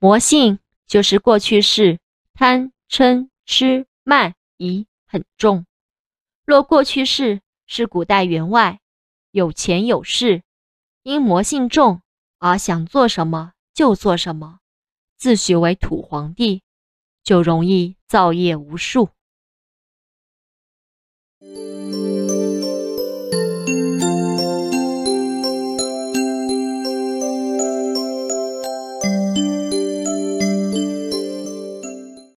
魔性就是过去式贪嗔痴慢疑很重。若过去式是古代员外有钱有势因魔性重而想做什么就做什么自诩为土皇帝就容易造业无数。